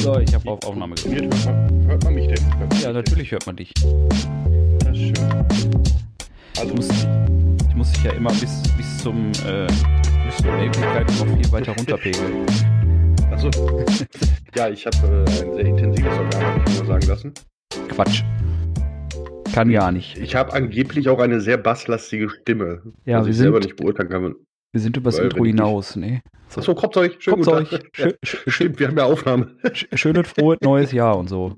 So, ich habe auf Aufnahme gedrückt. Hört man, mich denn? Man Ja, natürlich hört man dich. Das ist schön. Ich Also, muss, ich muss dich ja immer bis, bis zum äh, bis zur Möglichkeit noch viel weiter runterpegeln. also ja, ich habe äh, ein sehr intensives Organ, habe ich mir mal sagen lassen. Quatsch. Kann gar nicht. Ich habe angeblich auch eine sehr basslastige Stimme. Ja, was wir ich selber sind- nicht beurteilen kann. Wir sind übers Intro ich- hinaus, ne? So. Achso, kommt euch. Schönen Kommt's guten euch. Tag. Schö- Ja, Stimmt, wir haben ja Aufnahme. schö- Schönes, frohes neues Jahr und so.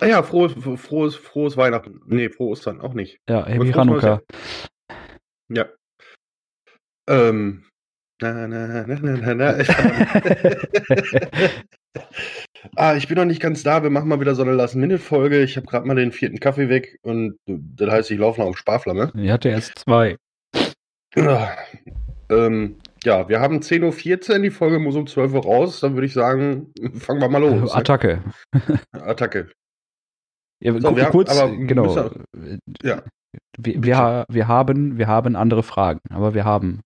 Ah ja, frohes, frohes, frohes Weihnachten. Nee, frohes dann auch nicht. Ja, Happy Hanukkah. Ja. Ähm. Na, na, na, na, na, na. ah, ich bin noch nicht ganz da. Wir machen mal wieder so eine Last-Minute-Folge. Ich habe gerade mal den vierten Kaffee weg und das heißt, ich laufe noch auf Sparflamme. Ich hatte erst zwei. Ah, ähm, ja, wir haben 10.14 Uhr, die Folge muss um 12 Uhr raus. Dann würde ich sagen, fangen wir mal los. ne? Attacke. Attacke. Ja, So, wir haben- kurz, aber wir genau. müssen- Ja. Wir, wir, wir, haben, wir haben andere Fragen, aber wir haben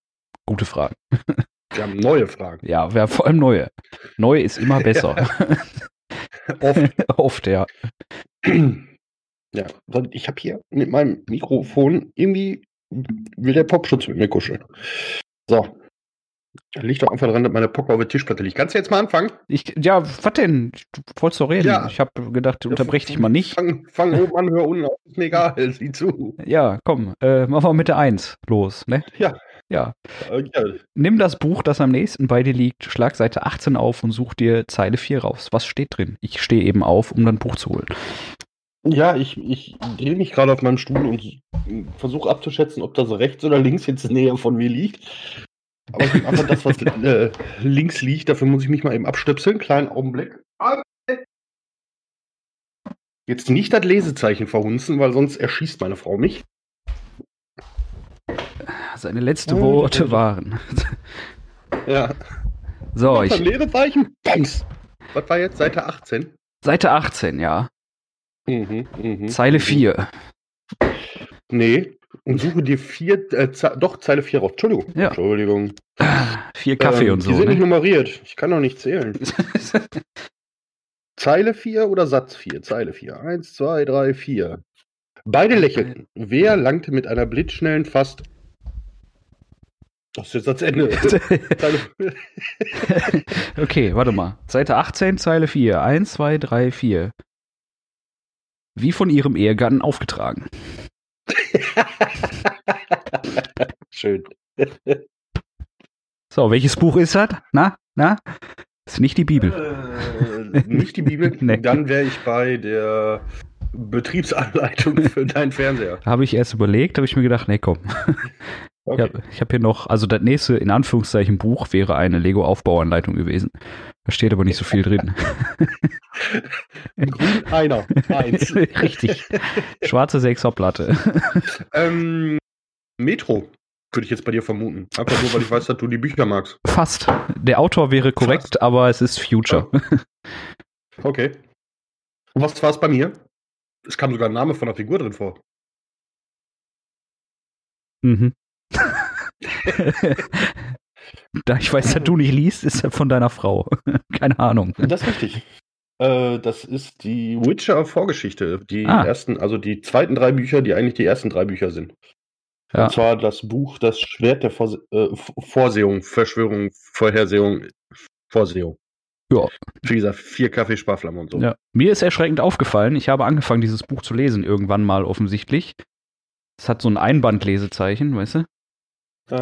gute Fragen. Wir haben neue Fragen. Ja, wir haben vor allem neue. Neu ist immer besser. Oft. Oft, ja. Ja, ich habe hier mit meinem Mikrofon irgendwie will der Popschutz mit mir kuscheln. So. Liegt doch einfach daran, dass meine Pocker auf der Tischplatte liegt. Kannst du jetzt mal anfangen? Ich, ja, was denn? Du wolltest doch reden. Ja. Ich habe gedacht, unterbrech dich mal nicht. Fang, fang oben an, hör unten auf. Ist mir egal, sieh zu. Ja, komm, äh, machen wir mit der Eins los, ne? Ja. Ja. Äh, ja. Nimm das Buch, das am nächsten bei dir liegt, schlag Seite 18 auf und such dir Zeile 4 raus. Was steht drin? Ich stehe eben auf, um dann Buch zu holen. Ja, ich, ich drehe mich gerade auf meinem Stuhl und versuche abzuschätzen, ob das rechts oder links jetzt näher von mir liegt. Aber ich nehme einfach das, was äh, links liegt. Dafür muss ich mich mal eben abstöpseln. Kleinen Augenblick. Jetzt nicht das Lesezeichen verhunzen, weil sonst erschießt meine Frau mich. Seine letzten Worte waren. Ja. So, Was, ich, Lesezeichen? Bams. Was war jetzt? Seite 18? Seite 18, ja. Mhm, mhm. Zeile 4. Nee. Und suche dir vier, äh, doch, Zeile 4 raus. Entschuldigung. Ja. Entschuldigung. Vier Kaffee Ähm, und so. Die sind nicht Ne? nummeriert. Ich kann doch nicht zählen. Zeile 4 oder Satz 4? Zeile 4. 1, 2, 3, 4. Beide lächelten. Wer langte mit einer blitzschnellen, fast. Das ist jetzt das Ende. Okay, warte mal. Seite 18, Zeile 4. 1, 2, 3, 4. Wie von ihrem Ehegatten aufgetragen. Schön. So, welches Buch ist das? Na? Na? Ist nicht die Bibel. Äh, nicht die Bibel. Nee. Dann wäre ich bei der Betriebsanleitung für deinen Fernseher. Habe ich erst überlegt, habe ich mir gedacht, nee, komm. Ich Okay. habe hab hier noch, also das nächste, in Anführungszeichen, Buch wäre eine Lego-Aufbauanleitung gewesen. Da steht aber nicht so viel drin. Grün einer. Eins. Richtig. Schwarze Sechserplatte. Ähm, Metro würde ich jetzt bei dir vermuten. Einfach nur, weil ich weiß, dass du die Bücher magst. Fast. Der Autor wäre korrekt, aber es ist Future. Okay. Und was war es bei mir? Es kam sogar ein Name von der Figur drin vor. Mhm. da ich weiß, dass du nicht liest, ist er von deiner Frau. Keine Ahnung. Das ist richtig. Äh, das ist die Witcher-Vorgeschichte. Die Ah. ersten, also die zweiten drei Bücher, die eigentlich die ersten drei Bücher sind. Ja. Und zwar das Buch Das Schwert der Vorse äh, Vorsehung, Verschwörung, Vorhersehung, Vorsehung. Ja. Wie gesagt, vier Kaffee, Sparflamme und so. Ja. Mir ist erschreckend aufgefallen, ich habe angefangen, dieses Buch zu lesen, irgendwann mal offensichtlich. Es hat so ein Einbandlesezeichen, weißt du? Ja.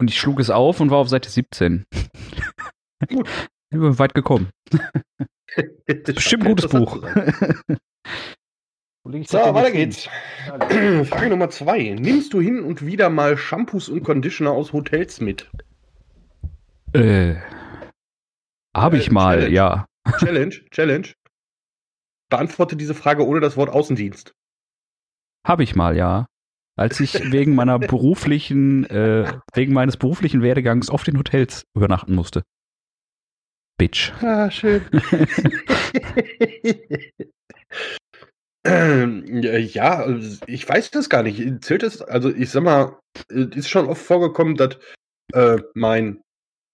Und ich schlug es auf und war auf Seite 17. Gut. Bin weit gekommen. Bestimmt ein gutes Buch. So, weiter geht's. Frage Nummer zwei. Nimmst du hin und wieder mal Shampoos und Conditioner aus Hotels mit? Äh, habe ich Äh, mal, Challenge. ja. Challenge, Challenge. Beantworte diese Frage ohne das Wort Außendienst. Habe ich mal, ja. Als ich wegen meiner beruflichen, äh, wegen meines beruflichen Werdegangs oft in Hotels übernachten musste. Bitch. Ah, schön. ähm, ja, also ich weiß das gar nicht. Zählt das? Also ich sag mal, es ist schon oft vorgekommen, dass äh, mein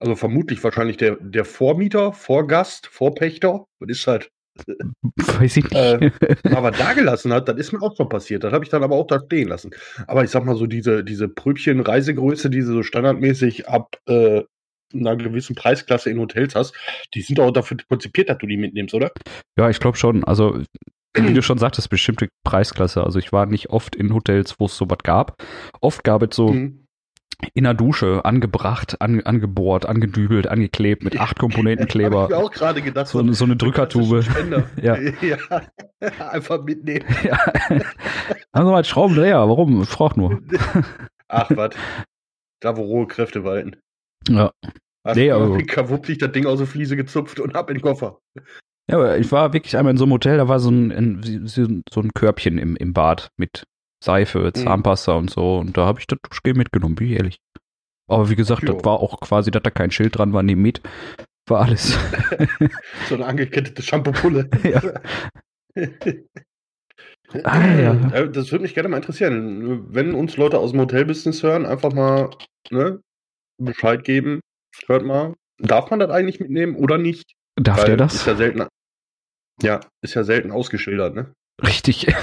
Also vermutlich wahrscheinlich der, der Vormieter, Vorgast, Vorpächter. Das ist halt. Weiß ich nicht. Äh, aber da gelassen hat, das ist mir auch schon passiert. Das habe ich dann aber auch da stehen lassen. Aber ich sag mal so, diese, diese Pröbchen Reisegröße, die du so standardmäßig ab äh, einer gewissen Preisklasse in Hotels hast, die sind auch dafür konzipiert, dass du die mitnimmst, oder? Ja, ich glaube schon. Also, wie du schon sagtest, bestimmte Preisklasse. Also, ich war nicht oft in Hotels, wo es sowas gab. Oft gab es so Mhm. in der Dusche angebracht, an, angebohrt, angedübelt, angeklebt mit acht Hab ich Komponentenkleber. mir auch gerade gedacht. So, eine- so eine Drückertube. Ja. ja. Einfach mitnehmen. Ja. Haben Sie mal einen Schraubendreher? Warum? Ich frag nur. Ach, was. Da, wo rohe Kräfte walten. Ja. Hast Nee, nee, aber- kaputtlich das Ding aus der Fliese gezupft und ab in den Koffer. Ja, aber ich war wirklich einmal in so einem Hotel, da war so ein, ein, so ein Körbchen im, im Bad mit Seife, Zahnpasta und so. Und da habe ich das Duschgel mitgenommen, bin ich ehrlich. Aber wie gesagt, Jo. das war auch quasi, dass da kein Schild dran war, nehm mit. War alles. So eine angekettete Shampoo-Pulle. Ja. Ah, ja. Äh, Das würde mich gerne mal interessieren. Wenn uns Leute aus dem Hotelbusiness hören, einfach mal ne, Bescheid geben. Hört mal, darf man das eigentlich mitnehmen oder nicht? Darf Weil der Ist das? ja selten, ja, ist ja selten ausgeschildert, ne? Richtig.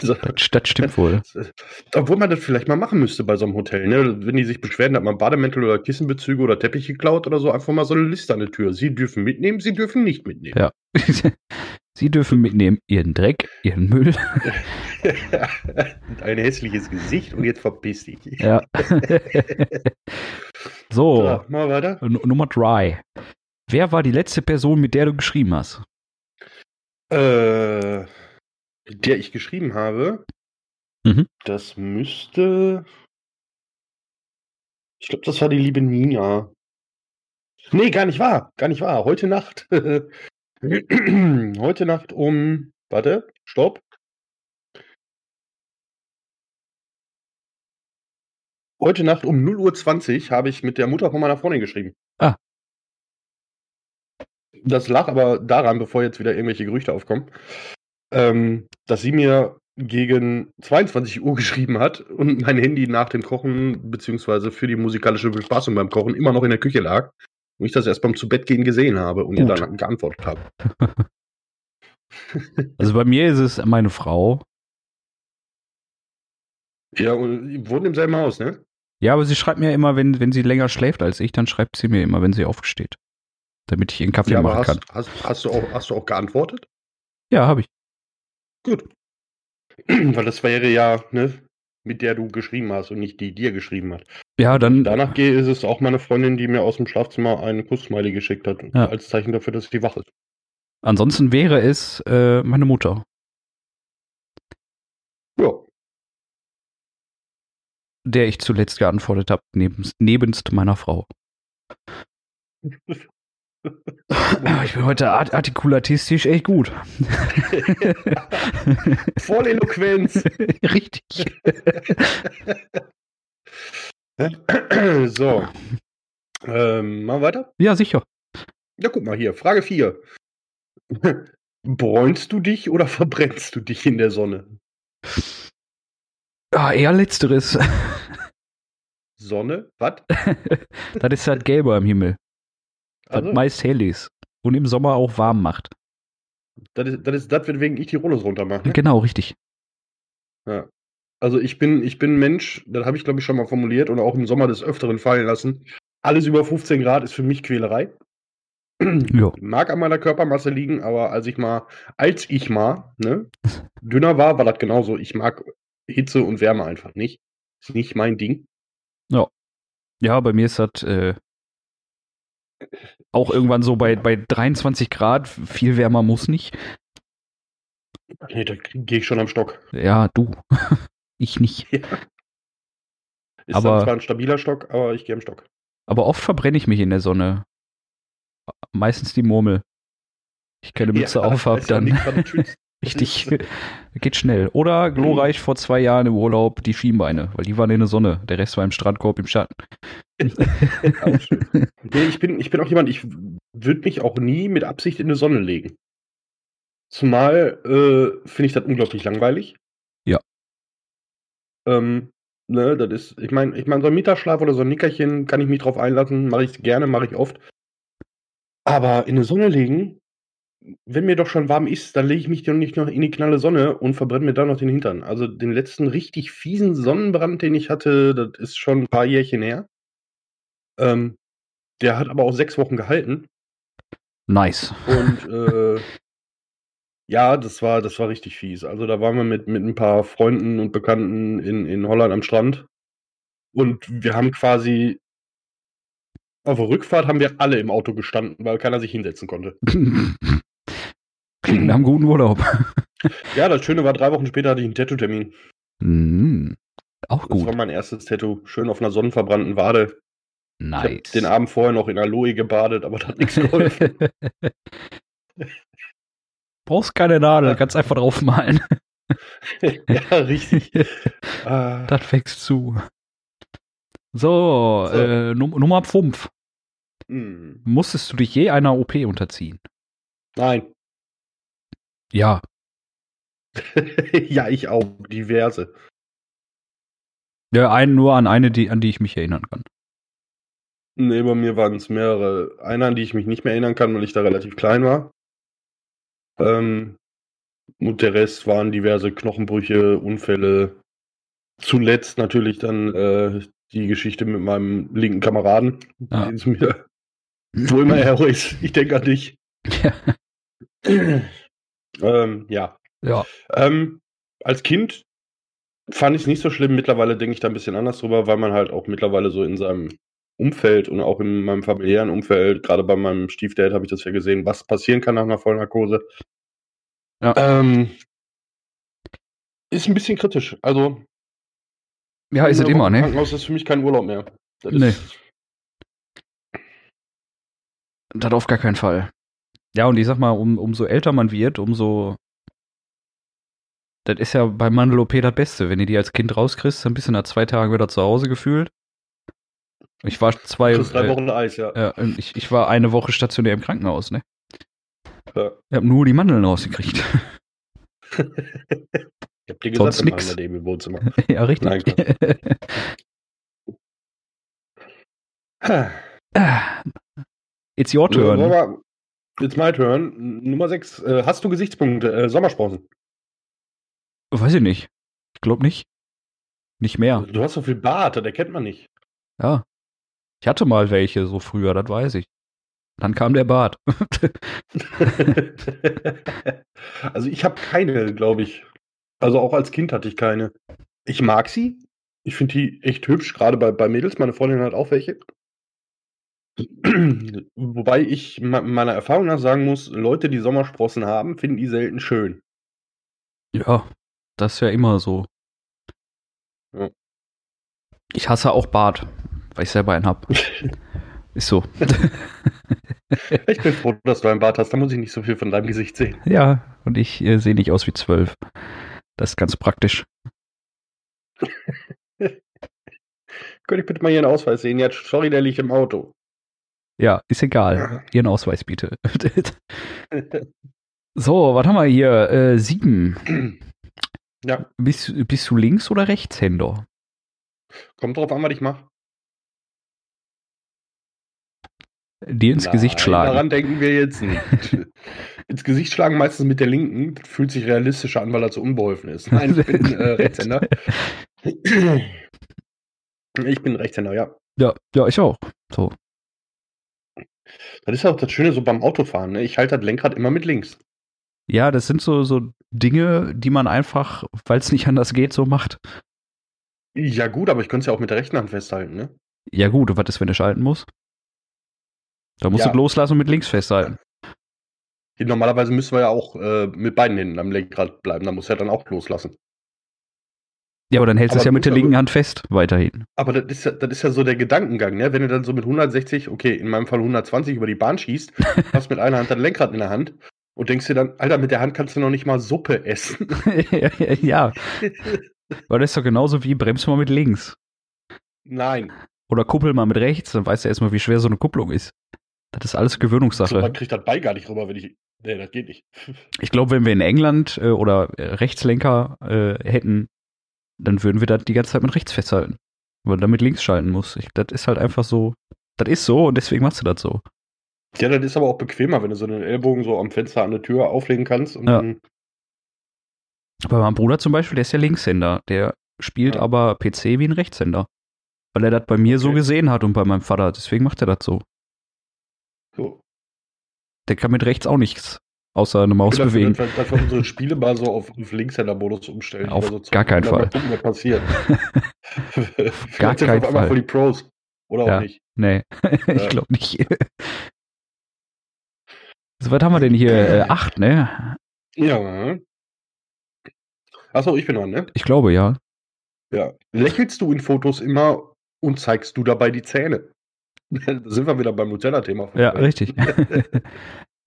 Das, das stimmt wohl. Obwohl man das vielleicht mal machen müsste bei so einem Hotel, ne? Wenn die sich beschweren, hat man Bademäntel oder Kissenbezüge oder Teppich geklaut oder so, einfach mal so eine Liste an der Tür. Sie dürfen mitnehmen, sie dürfen nicht mitnehmen. Ja. Sie dürfen mitnehmen ihren Dreck, ihren Müll. Ein hässliches Gesicht und jetzt verpiss dich. Ja. so, So, mal weiter. N- Nummer drei. Wer war die letzte Person, mit der du geschrieben hast? Äh, der ich geschrieben habe, Mhm. das müsste. Ich glaube, das war die liebe Nina. Nee, gar nicht wahr. Gar nicht wahr. Heute Nacht. Heute Nacht um. Warte, stopp. Heute Nacht um 0.20 Uhr habe ich mit der Mutter von meiner Freundin geschrieben. Ah. Das lag aber daran, bevor jetzt wieder irgendwelche Gerüchte aufkommen, ähm, dass sie mir gegen 22 Uhr geschrieben hat und mein Handy nach dem Kochen beziehungsweise für die musikalische Bespaßung beim Kochen immer noch in der Küche lag und ich das erst beim Zubettgehen gesehen habe und ihr Gut. dann geantwortet habe. Also bei mir ist es meine Frau. Ja, und ihr wohnt im selben Haus, ne? Ja, aber sie schreibt mir immer, wenn, wenn sie länger schläft als ich, dann schreibt sie mir immer, wenn sie aufsteht. Damit ich ihren Kaffee Ja, machen kann. hast, hast, hast, du auch, hast du auch geantwortet? Ja, habe ich. Gut. Weil das wäre ja, ne, mit der du geschrieben hast und nicht die dir geschrieben hat. Ja, dann. Danach gehe ist es auch meine Freundin, die mir aus dem Schlafzimmer einen Kuss-Smiley geschickt hat, Ja. als Zeichen dafür, dass sie wach ist. Ansonsten wäre es äh, meine Mutter. Ja. der ich zuletzt geantwortet habe, nebens, nebenst meiner Frau. Ich bin heute art artikulatistisch echt gut. Voll Eloquenz. Richtig. so. Ähm, mal weiter? Ja, sicher. Ja, guck mal hier. Frage 4. Bräunst du dich oder verbrennst du dich in der Sonne? Ah, eher letzteres. Sonne? Was? das ist halt gelber am Himmel. Was Also, meist hell ist. Und im Sommer auch warm macht. das ist das, ist das weswegen ich die Rollos runtermache. Genau, richtig. Ja. Also ich bin, ich bin Mensch, das habe ich glaube ich schon mal formuliert und auch im Sommer des Öfteren fallen lassen. Alles über 15 Grad ist für mich Quälerei. Ja. Mag an meiner Körpermasse liegen, aber als ich mal, als ich mal, ne, dünner war, war das genauso. Ich mag Hitze und Wärme einfach nicht. Ist nicht mein Ding. Ja, bei mir ist das äh, auch irgendwann so bei, bei 23 Grad. Viel wärmer muss nicht. Nee, da gehe ich schon am Stock. Ja, du. ich nicht. Ist Aber- zwar ein stabiler Stock, aber ich gehe am Stock. Aber oft verbrenne ich mich in der Sonne. Meistens die Murmel. Ich keine Mütze auf habe, ist ja dann richtig. Geht schnell. Oder glorreich vor zwei Jahren im Urlaub die Schienbeine, weil die waren in der Sonne. Der Rest war im Strandkorb im Schatten. Nee, ich, bin, ich bin auch jemand, ich würde mich auch nie mit Absicht in die Sonne legen. Zumal äh, finde ich das unglaublich langweilig. Ja. Ähm, Ne, das ist, ich meine, ich meine, so ein Mittagsschlaf oder so ein Nickerchen kann ich mich drauf einlassen, mache ich gerne, mache ich oft. Aber in die Sonne legen, wenn mir doch schon warm ist, dann lege ich mich doch nicht noch in die knalle Sonne und verbrenne mir dann noch den Hintern. Also den letzten richtig fiesen Sonnenbrand, den ich hatte, das ist schon ein paar Jährchen her. Ähm, der hat aber auch sechs Wochen gehalten. Nice. Und äh, ja, das war, das war richtig fies. Also da waren wir mit, mit ein paar Freunden und Bekannten in, in Holland am Strand. Und wir haben quasi auf der Rückfahrt haben wir alle im Auto gestanden, weil keiner sich hinsetzen konnte. Klingt nach einem guten Urlaub. Ja, das Schöne war, drei Wochen später hatte ich einen Tattoo-Termin. Mm, auch Das war gut. mein erstes Tattoo. Schön auf einer sonnenverbrannten Wade. Ich habe Nice. den Abend vorher noch in Aloe gebadet, aber das hat nichts geholfen. Brauchst keine Nadel, kannst einfach draufmalen. ja, richtig. Ah, Das wächst zu. So, So. Äh, Num Nummer 5. hm. Musstest du dich je einer OP unterziehen? Nein. Ja. ja, ich auch. Diverse. Ja, ein, nur an eine, die, an die ich mich erinnern kann. Nee, bei mir waren es mehrere. Eine, an die ich mich nicht mehr erinnern kann, weil ich da relativ klein war. Ähm, und der Rest waren diverse Knochenbrüche, Unfälle. Zuletzt natürlich dann äh, die Geschichte mit meinem linken Kameraden, den es mir wo immer er ist. Ich denke an dich. Ja. ähm, ja. ja. Ähm, als Kind fand ich es nicht so schlimm. Mittlerweile denke ich da ein bisschen anders drüber, weil man halt auch mittlerweile so in seinem Umfeld und auch in meinem familiären Umfeld, gerade bei meinem Stiefdad habe ich das ja gesehen, was passieren kann nach einer Vollnarkose. Ja. Ähm, ist ein bisschen kritisch. Also, Ja, ist es immer, ne? Krankenhaus ist für mich kein Urlaub mehr. Das Nee. Das auf gar keinen Fall. Ja, und ich sag mal, um, umso älter man wird, umso. Das ist ja bei Mandel-OP das Beste. Wenn du die als Kind rauskriegst, dann bist du nach zwei Tagen wieder zu Hause gefühlt. Ich war zwei. plus drei äh, Wochen Eis, ja. Ja, ich, ich war eine Woche stationär im Krankenhaus, ne? Ja. Ich habe nur die Mandeln rausgekriegt. Ich hab dir Sonst gesagt, wir nix. im Wohnzimmer. ja, richtig. Nein. It's your Ja, wollen turn. wir- Jetzt my turn. Nummer 6. Äh, hast du Gesichtspunkte? Äh, Sommersprossen. Weiß ich nicht. Ich glaube nicht. Nicht mehr. Du hast so viel Bart, das erkennt man nicht. Ja. Ich hatte mal welche so früher, das weiß ich. Dann kam der Bart. also ich habe keine, glaube ich. Also auch als Kind hatte ich keine. Ich mag sie. Ich finde die echt hübsch, gerade bei, bei Mädels. Meine Freundin hat auch welche. Wobei ich me- meiner Erfahrung nach sagen muss, Leute, die Sommersprossen haben, finden die selten schön. ja, das ist ja immer so. Ja. Ich hasse auch Bart, weil ich selber einen hab. Ist so. Ich bin froh, dass du einen Bart hast. Da muss ich nicht so viel von deinem Gesicht sehen. ja, und ich äh, sehe nicht aus wie zwölf. Das ist ganz praktisch. Könnte ich bitte mal Ihren Ausweis sehen? Ja, sorry, der liegt im Auto. Ja, ist egal. Ihren Ausweis bitte. so, was haben wir hier? Äh, sieben. ja, Bist, bist du Links- oder Rechtshänder? kommt drauf an, was ich mache. Dir ins Gesicht schlagen. Daran denken wir jetzt nicht. ins Gesicht schlagen meistens mit der linken. Das fühlt sich realistischer an, weil er so unbeholfen ist. Nein, ich bin äh, Rechtshänder. ich bin Rechtshänder, ja. Ja, ja, ich auch. So. Das ist ja auch das Schöne so beim Autofahren. Ne? Ich halte das Lenkrad immer mit links. Ja, das sind so, so Dinge, die man einfach, weil es nicht anders geht, so macht. Ja gut, aber ich könnte es ja auch mit der rechten Hand festhalten. Ne? Ja, gut, und was ist, wenn du schalten musst? Da musst Ja. du loslassen und mit links festhalten. Normalerweise müssen wir ja auch äh, mit beiden Händen am Lenkrad bleiben. Da muss er dann auch loslassen. Ja, aber dann hältst du es ja mit der linken Hand fest, weiterhin. Aber das ist, ja, das ist ja so der Gedankengang, ne? Wenn du dann so mit 160, okay, in meinem Fall 120 über die Bahn schießt, hast mit einer Hand das Lenkrad in der Hand und denkst dir dann, Alter, mit der Hand kannst du noch nicht mal Suppe essen. ja, aber das ist doch genauso wie bremst mal mit links. Nein. Oder kuppel mal mit rechts, dann weißt du erstmal, wie schwer so eine Kupplung ist. Das ist alles Gewöhnungssache. man kriegt das Bein gar nicht rüber, wenn ich. Nee, das geht nicht. Ich glaube, wenn wir in England äh, oder äh, Rechtslenker äh, hätten, dann würden wir das die ganze Zeit mit rechts festhalten. Weil man damit links schalten muss. Ich, das ist halt einfach so. Das ist so und deswegen machst du das so. Ja, das ist aber auch bequemer, wenn du so einen Ellbogen so am Fenster an der Tür auflegen kannst. Und Ja. dann, Bei meinem Bruder zum Beispiel, der ist ja Linkshänder. Der spielt Ja. aber PC wie ein Rechtshänder. Weil er das bei mir so Okay. gesehen hat und bei meinem Vater. Deswegen macht er das so. so. Der kann mit rechts auch nichts außer eine Maus bewegen. dafür, dass wir unsere Spiele mal so auf, auf Linkshänder-Modus umstellen. Auf so gar keinen Mal Fall. gucken, was passiert. Gar keinen auf einmal Fall. voll die Pros. Oder Ja. auch nicht. Nee, ich glaube nicht. so, was haben wir denn hier? Äh, acht, ne? Ja. Achso, ich bin dran, ne? Ich glaube, ja. Ja. Lächelst du in Fotos immer und zeigst du dabei die Zähne? da sind wir wieder beim Nutella-Thema. Ja, richtig.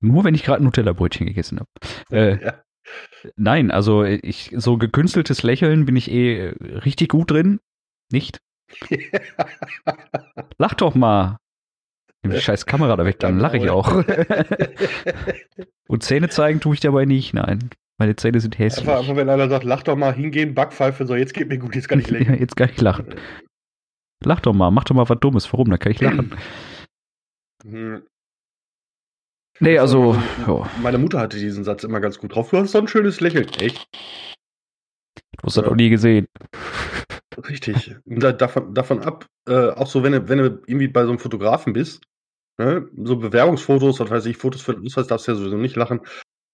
Nur wenn ich gerade Nutella-Brötchen gegessen habe. Äh, ja. nein, also ich so gekünsteltes Lächeln bin ich eh äh, richtig gut drin. Nicht? Lach doch mal. Nimm die scheiß Kamera da weg, dann lache ich auch. Und Zähne zeigen tue ich dabei nicht, nein. Meine Zähne sind hässlich. Einfach, einfach, wenn einer sagt, lach doch mal, hingehen, Backpfeife, so, jetzt geht mir gut, jetzt kann ich Ja, lächeln. jetzt kann ich lachen. Lach doch mal, mach doch mal was Dummes. Warum? Dann kann ich lachen. Nee, also, Also, ja, Meine Mutter hatte diesen Satz immer ganz gut drauf. Du hast so ein schönes Lächeln. Echt? du hast das noch nie gesehen. Richtig. Und da, davon, davon ab, äh, auch so, wenn du, wenn du irgendwie bei so einem Fotografen bist, ne, so Bewerbungsfotos, was weiß ich, Fotos für den Ausweis darfst du ja sowieso nicht lachen.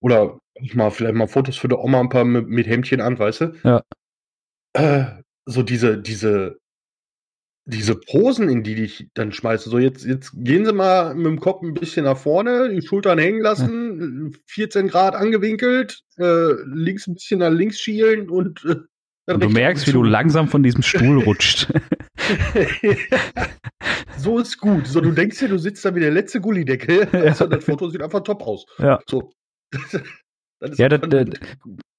Oder auch mal, vielleicht mal Fotos für die Oma ein paar mit, mit Hemdchen an, weißt du? Ja. Äh, so diese, diese, diese Posen, in die dich dann schmeißen. So, jetzt, jetzt gehen sie mal mit dem Kopf ein bisschen nach vorne, die Schultern hängen lassen, 14 Grad angewinkelt, äh, links ein bisschen nach links schielen und. Äh, Und du merkst, wie du langsam von diesem Stuhl rutscht. so ist gut. So, du denkst dir, du sitzt da wie der letzte Gullideckel. Also, das Foto sieht einfach top aus. Ja. So. Das ist Ja, das- das-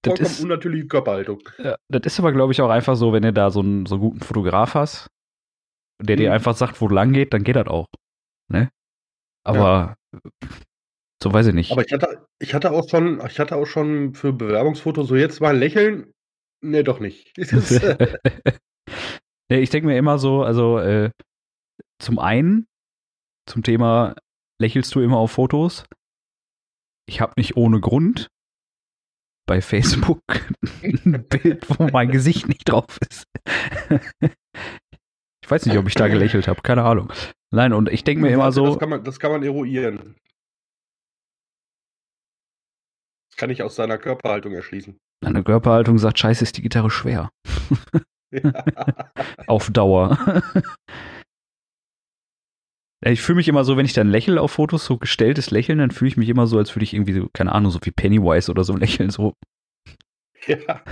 vollkommen ist- unnatürliche Körperhaltung. Ja, das ist aber, glaube ich, auch einfach so, wenn du da so einen, so einen guten Fotograf hast, der dir Mhm. einfach sagt, wo lang geht, dann geht das auch. Ne? Aber so weiß ich nicht. Aber ich hatte, ich hatte auch schon, ich hatte auch schon für Bewerbungsfotos so jetzt mal lächeln. Nee, doch nicht. Äh, nee, ich denke mir immer so, also äh, zum einen, zum Thema, lächelst du immer auf Fotos? Ich habe nicht ohne Grund bei Facebook ein Bild, wo mein Gesicht nicht drauf ist. Ich weiß nicht, ob ich da gelächelt habe, keine Ahnung. Nein, und ich denke mir immer so, Das kann, man, das kann man eruieren. Das kann ich aus seiner Körperhaltung erschließen. Meine Körperhaltung sagt, scheiße, ist die Gitarre schwer. Auf Dauer. Ja, ich fühle mich immer so, wenn ich dann lächle auf Fotos, so gestelltes Lächeln, dann fühle ich mich immer so, als würde ich irgendwie so, keine Ahnung, so wie Pennywise oder so lächeln. So. ja.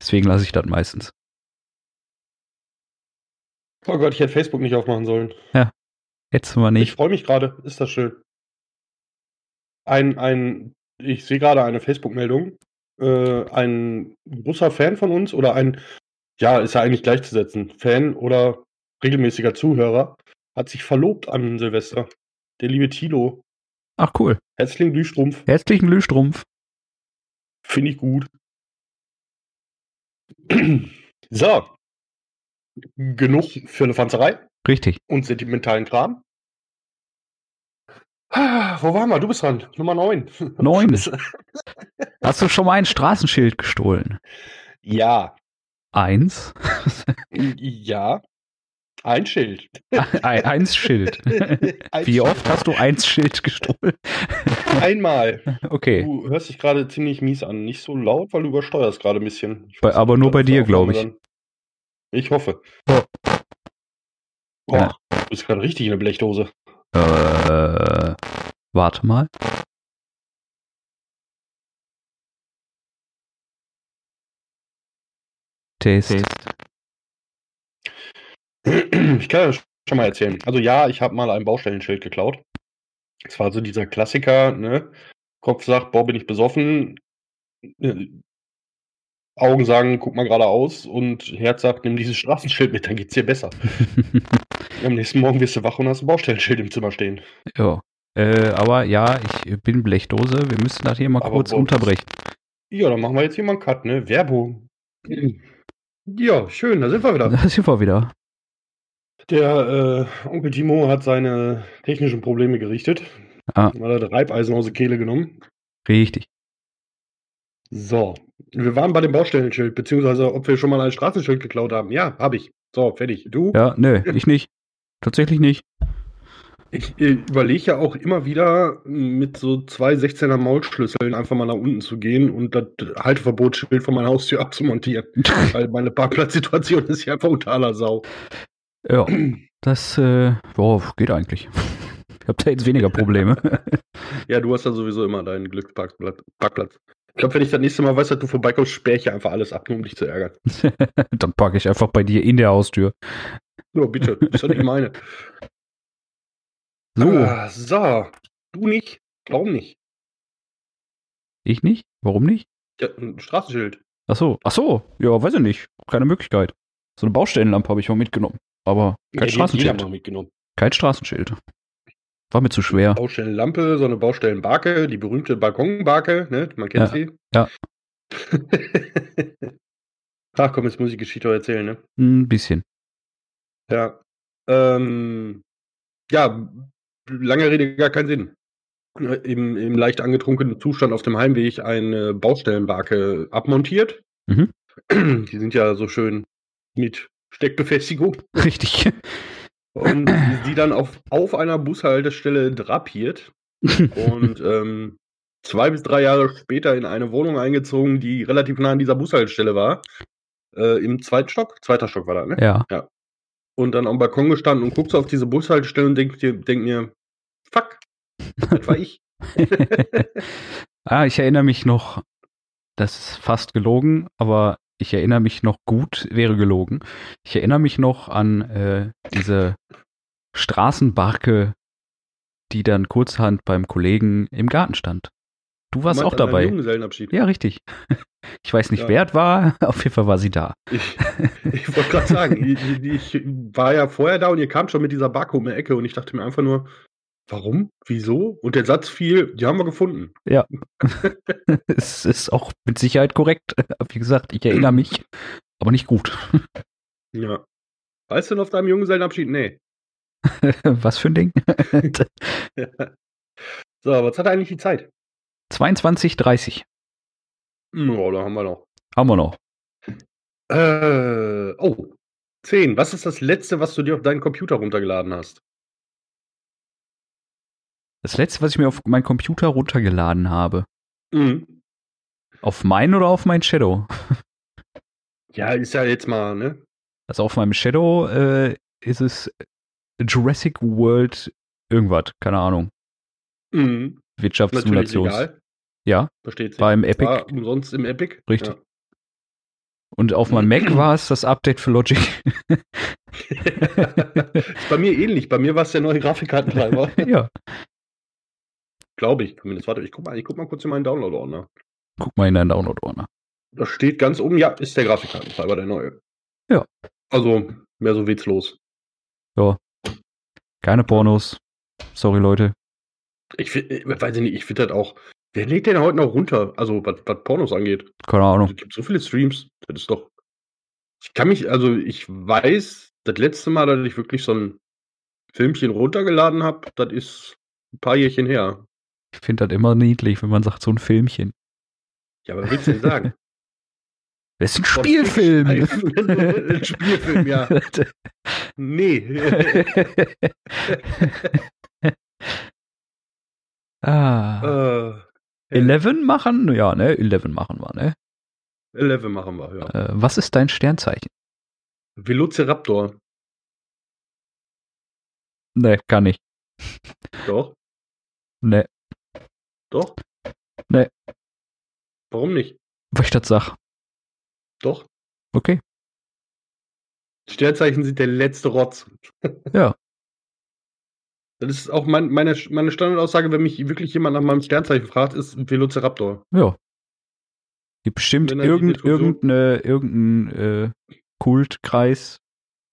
Deswegen lasse ich das meistens. Oh Gott, ich hätte Facebook nicht aufmachen sollen. Jetzt mal Ich nicht. freue mich gerade. Ist das schön. Ein, ein, ich sehe gerade eine Facebook-Meldung. Äh, ein großer Fan von uns oder ein, ja, ist ja eigentlich gleichzusetzen, Fan oder regelmäßiger Zuhörer, hat sich verlobt an Silvester. Der liebe Tilo. Ach cool. Herzlichen Glühstrumpf. Herzlichen Glühstrumpf. Finde ich gut. so. Genug für eine Fanzerei Richtig. und sentimentalen Kram. Wo waren wir? Du bist dran. Nummer 9. Neun. Hast du schon mal ein Straßenschild gestohlen? ja. Eins. Ja. Ein Schild. Ein, eins Schild. Ein Wie Schild. oft hast du eins Schild gestohlen? Einmal. Okay. Du hörst dich gerade ziemlich mies an. Nicht so laut, weil du übersteuerst gerade ein bisschen. Bei- aber nur bei dir, auf glaub ich. Dann- Ich hoffe. Boah, du bist gerade richtig in der Blechdose. Äh, warte mal. Test. Ich kann ja schon mal erzählen. Also ja, ich habe mal ein Baustellenschild geklaut. Es war so dieser Klassiker, ne? Kopf sagt, boah, bin ich besoffen. Augen sagen, guck mal geradeaus und Herz sagt, nimm dieses Straßenschild mit, dann geht's dir besser. Am nächsten Morgen wirst du wach und hast ein Baustellenschild im Zimmer stehen. ja. Äh, aber ja, ich bin Blechdose. Wir müssen das hier mal Aber kurz unterbrechen. Ja, dann machen wir jetzt hier mal einen Cut, ne? Werbung. Ja, schön, da sind wir wieder. Da sind wir wieder. Der äh, Onkel Timo hat seine technischen Probleme gerichtet. Ah. Hat er das Reibeisen aus der Kehle genommen. Richtig. So, wir waren bei dem Baustellenschild, beziehungsweise ob wir schon mal ein Straßenschild geklaut haben. Ja, habe ich. So, fertig. Du? Ja, nö, ich nicht. Tatsächlich nicht. Ich überlege ja auch immer wieder, mit so zwei 16er Maulschlüsseln einfach mal nach unten zu gehen und das Halteverbotsschild von meiner Haustür abzumontieren. Weil meine Parkplatzsituation ist ja einfach unter aller Sau. Ja, das äh, boah, geht eigentlich. Ich habe da jetzt weniger Probleme. Ja, du hast ja sowieso immer deinen Glücksparkplatz. Parkplatz. Ich glaube, wenn ich das nächste Mal weiß, dass du vorbeikommst, sperre ich ja einfach alles ab, nur um dich zu ärgern. Dann parke ich einfach bei dir in der Haustür. So, bitte. Das ist nicht meine. So, Ah, so. Du nicht? Warum nicht? ich nicht? Warum nicht? Ja, ein Straßenschild. Ach so, ach so, ja, weiß ich nicht. Keine Möglichkeit. So eine Baustellenlampe habe ich mal mitgenommen. Aber kein Ja, Straßenschild. Kein Straßenschild. War mir zu schwer. Baustellenlampe, so eine Baustellenbarke, die berühmte Balkonbarke, ne? Man kennt Ja, sie. ja. Ach komm, jetzt muss ich Geschichte erzählen, ne? Ein bisschen. Ja. Ähm, ja, lange Rede, gar keinen Sinn. Im, Im leicht angetrunkenen Zustand auf dem Heimweg eine Baustellenbarke abmontiert. Mhm. Die sind ja so schön mit Steckbefestigung. Richtig. Und die dann auf, auf einer Bushaltestelle drapiert. Und ähm, zwei bis drei Jahre später in eine Wohnung eingezogen, die relativ nah an dieser Bushaltestelle war. Äh, Im zweiten Stock? Zweiter Stock war da, ne? ja. Und dann am Balkon gestanden und guckst auf diese Bushaltestelle und denk, dir, denk mir, fuck, das war ich. ah, ich erinnere mich noch, das ist fast gelogen, aber ich erinnere mich noch gut, wäre gelogen. Ich erinnere mich noch an äh, diese Straßenbarke, die dann kurzhand beim Kollegen im Garten stand. Du warst Du auch dabei. Ja, richtig. Ich weiß nicht, Ja. wer es war, auf jeden Fall war sie da. Ich, ich wollte gerade sagen, ich, ich war ja vorher da und ihr kamt schon mit dieser Barke um die Ecke und ich dachte mir einfach nur, warum? Wieso? Und der Satz fiel, die haben wir gefunden. Es ist auch mit Sicherheit korrekt. Wie gesagt, ich erinnere mich, aber nicht gut. Ja. Weißt du noch auf deinem Junggesellenabschied? Nee. Was für ein Ding? so, was hat eigentlich die Zeit? 22,30 Ja, da haben wir noch. haben wir noch. Äh, oh. 10. Was ist das letzte, was du dir auf deinen Computer runtergeladen hast? Das letzte, was ich mir auf meinen Computer runtergeladen habe. Mhm. Auf meinen oder auf meinen Shadow? Ja, ist ja jetzt mal, ne? Also auf meinem Shadow äh, ist es Jurassic World irgendwas, keine Ahnung. Mhm. Wirtschaftssimulations. legal. Ja, Versteht sich. war im Epic. War umsonst im Epic. Richtig. Und auf meinem Mac war es das Update für Logic. Ja. ist bei mir ähnlich. Bei mir war es der neue Grafikkartentreiber. ja, Glaube ich zumindest. Warte, ich guck mal, ich guck mal kurz in meinen Download-Ordner. guck mal in deinen Download-Ordner. Da steht ganz oben, ja, ist der Grafikkartentreiber der neue. Ja. Also, mehr so witzlos. Keine Pornos. Sorry, Leute. Ich äh, weiß ich nicht, ich finde das auch. Wer lädt den heute noch runter? Also, was, was Pornos angeht. Keine Ahnung. Es gibt so viele Streams. Das ist doch. Ich kann mich, also ich weiß, das letzte Mal, dass ich wirklich so ein Filmchen runtergeladen habe, das ist ein paar Jährchen her. Ich finde das immer niedlich, wenn man sagt, so ein Filmchen. Ja, aber was willst du denn sagen? Das ist ein Spielfilm. ein Spielfilm, ja. Nee. ah. äh, Eleven machen? Ja, ne? Eleven machen wir, ne? 11 machen wir, ja. Äh, was ist dein Sternzeichen? Velociraptor. Ne, kann ich. Doch, Ne, doch. Nee. Warum nicht? weil ich das sag. Doch. Okay. Sternzeichen sind der letzte Rotz. Ja. Das ist auch mein, meine, meine Standardaussage, wenn mich wirklich jemand nach meinem Sternzeichen fragt, ist Velociraptor. Ja. Gibt bestimmt irgend, irgendeine, irgendein äh, Kultkreis,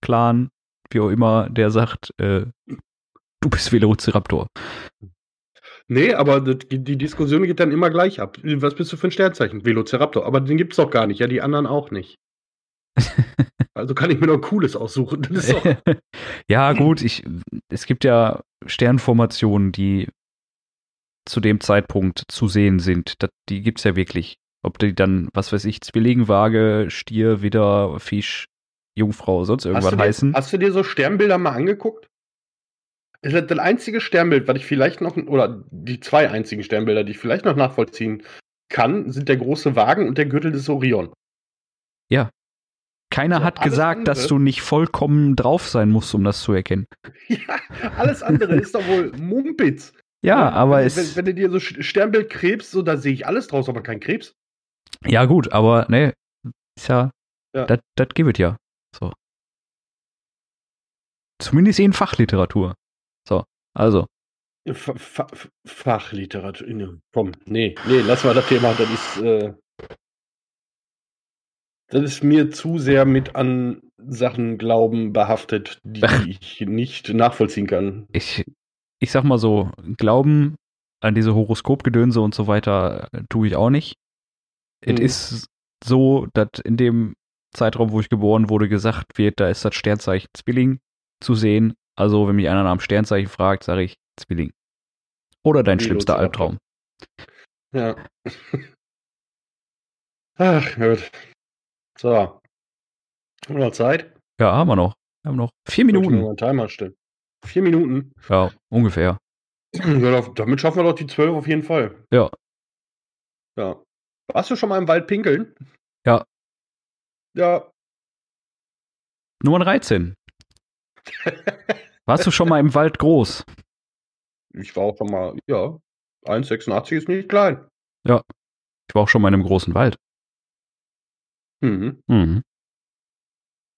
Clan, wie auch immer, der sagt, äh, du bist Velociraptor. Nee, aber die die Diskussion geht dann immer gleich ab. Was bist du für ein Sternzeichen? Velociraptor. Aber den gibt's doch gar nicht. Ja, die anderen auch nicht. Also kann ich mir noch ein cooles aussuchen. Ja, gut, ich, es gibt ja Sternformationen, die zu dem Zeitpunkt zu sehen sind. Das, die gibt's ja wirklich. Ob die dann, was weiß ich, Zwilling, Waage, Stier, Widder, Fisch, Jungfrau, sonst irgendwas hast, dir, heißen. hast du dir so Sternbilder mal angeguckt? Das ist das einzige Sternbild, was ich vielleicht noch, oder die zwei einzigen Sternbilder, die ich vielleicht noch nachvollziehen kann, sind der große Wagen und der Gürtel des Orion. Keiner So, hat gesagt, dass andere- du nicht vollkommen drauf sein musst, um das zu erkennen. Ja, alles andere ist doch wohl Mumpitz. Ja, aber wenn, es. Wenn, wenn du dir so Sternbild Krebs, so, da sehe ich alles draus, aber kein Krebs. Ja, gut, aber ne, ist ja, Ja. das das gibt es ja. So. Zumindest in Fachliteratur. So, also. Fa Fa Fachliteratur. ne, Komm, nee, nee, lass mal das Thema. Das ist, äh, das ist mir zu sehr mit an Sachen Glauben behaftet, die ich nicht nachvollziehen kann. Ich, ich sag mal so, Glauben an diese Horoskopgedönse und so weiter äh, tue ich auch nicht. Es Mhm. ist so, dass in dem Zeitraum, wo ich geboren wurde, gesagt wird, da ist das Sternzeichen Zwilling zu sehen. Also, wenn mich einer nach dem Sternzeichen fragt, sage ich Zwilling. Oder dein schlimmster Velociraptor. Albtraum. Ja. Ach, gut. So. Haben wir noch Zeit? Ja, haben wir noch. Wir haben noch vier Minuten. einen Timer stellen. Vier Minuten. Ja, ungefähr. Ja, da- damit schaffen wir doch die zwölf auf jeden Fall. Ja. Ja. Warst du schon mal im Wald pinkeln? Ja. Ja. Nummer 13. Warst du schon mal im Wald groß? Ich war auch schon mal, ja. 1,86 ist nicht klein. Ich war auch schon mal in einem großen Wald. Mhm. Mhm.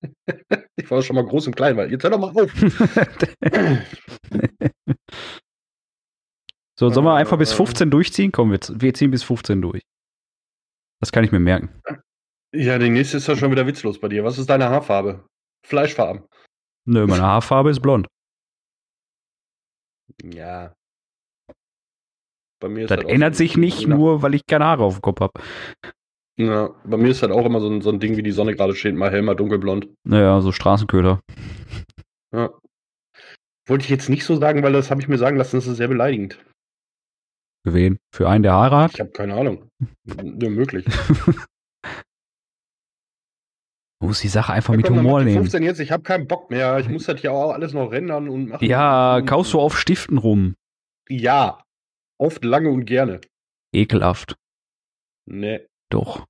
Ich war schon mal groß im Kleinwald. Jetzt hör doch mal auf. so, sollen wir einfach bis Äh, 15 durchziehen? Komm, wir, wir ziehen bis 15 durch. Das kann ich mir merken. Ja, die nächste ist ja schon wieder witzlos bei dir. Was ist deine Haarfarbe? Fleischfarben. Nö, meine Haarfarbe ist blond. Ja. Bei mir ist Das halt auch ändert so- sich nicht nach- nur, weil ich keine Haare auf dem Kopf habe. Ja, bei mir ist halt auch immer so ein, so ein Ding, wie die Sonne gerade steht, mal hell, mal dunkelblond. Naja, so Straßenköder. Ja. Wollte ich jetzt nicht so sagen, weil das habe ich mir sagen lassen, das ist sehr beleidigend. Für wen? Für einen, der Haare hat? Ich habe keine Ahnung. Nur möglich. Man muss die Sache einfach Ja, mit komm, Humor nehmen. 15 jetzt, ich habe keinen Bock mehr. Ich muss das hier auch alles noch rendern und machen. Ja, und, kaust du auf Stiften rum. Ja. Oft, lange und gerne. Ekelhaft. Nee. Doch.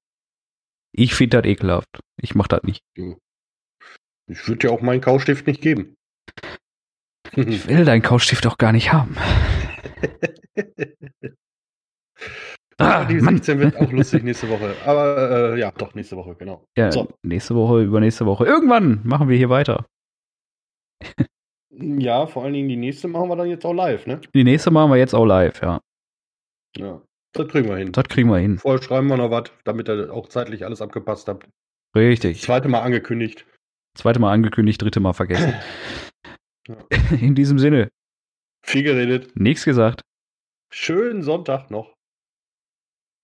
Ich finde das ekelhaft. Ich mach das nicht. Ich würde dir auch meinen Kaustift nicht geben. Ich will deinen Kaustift auch gar nicht haben. Ah, die Mann. 16 wird auch lustig nächste Woche. Aber äh, ja, doch, nächste Woche, genau. Ja, So. nächste Woche, übernächste Woche. Irgendwann machen wir hier weiter. Ja, vor allen Dingen die nächste machen wir dann jetzt auch live, ne? Die nächste machen wir jetzt auch live, ja. Ja. Das kriegen wir hin. Das kriegen wir hin. Vorher schreiben wir noch was, damit ihr auch zeitlich alles abgepasst habt. Richtig. Zweite Mal angekündigt. Zweite Mal angekündigt, dritte Mal vergessen. Ja. In diesem Sinne, Viel geredet. nichts gesagt. Schönen Sonntag noch.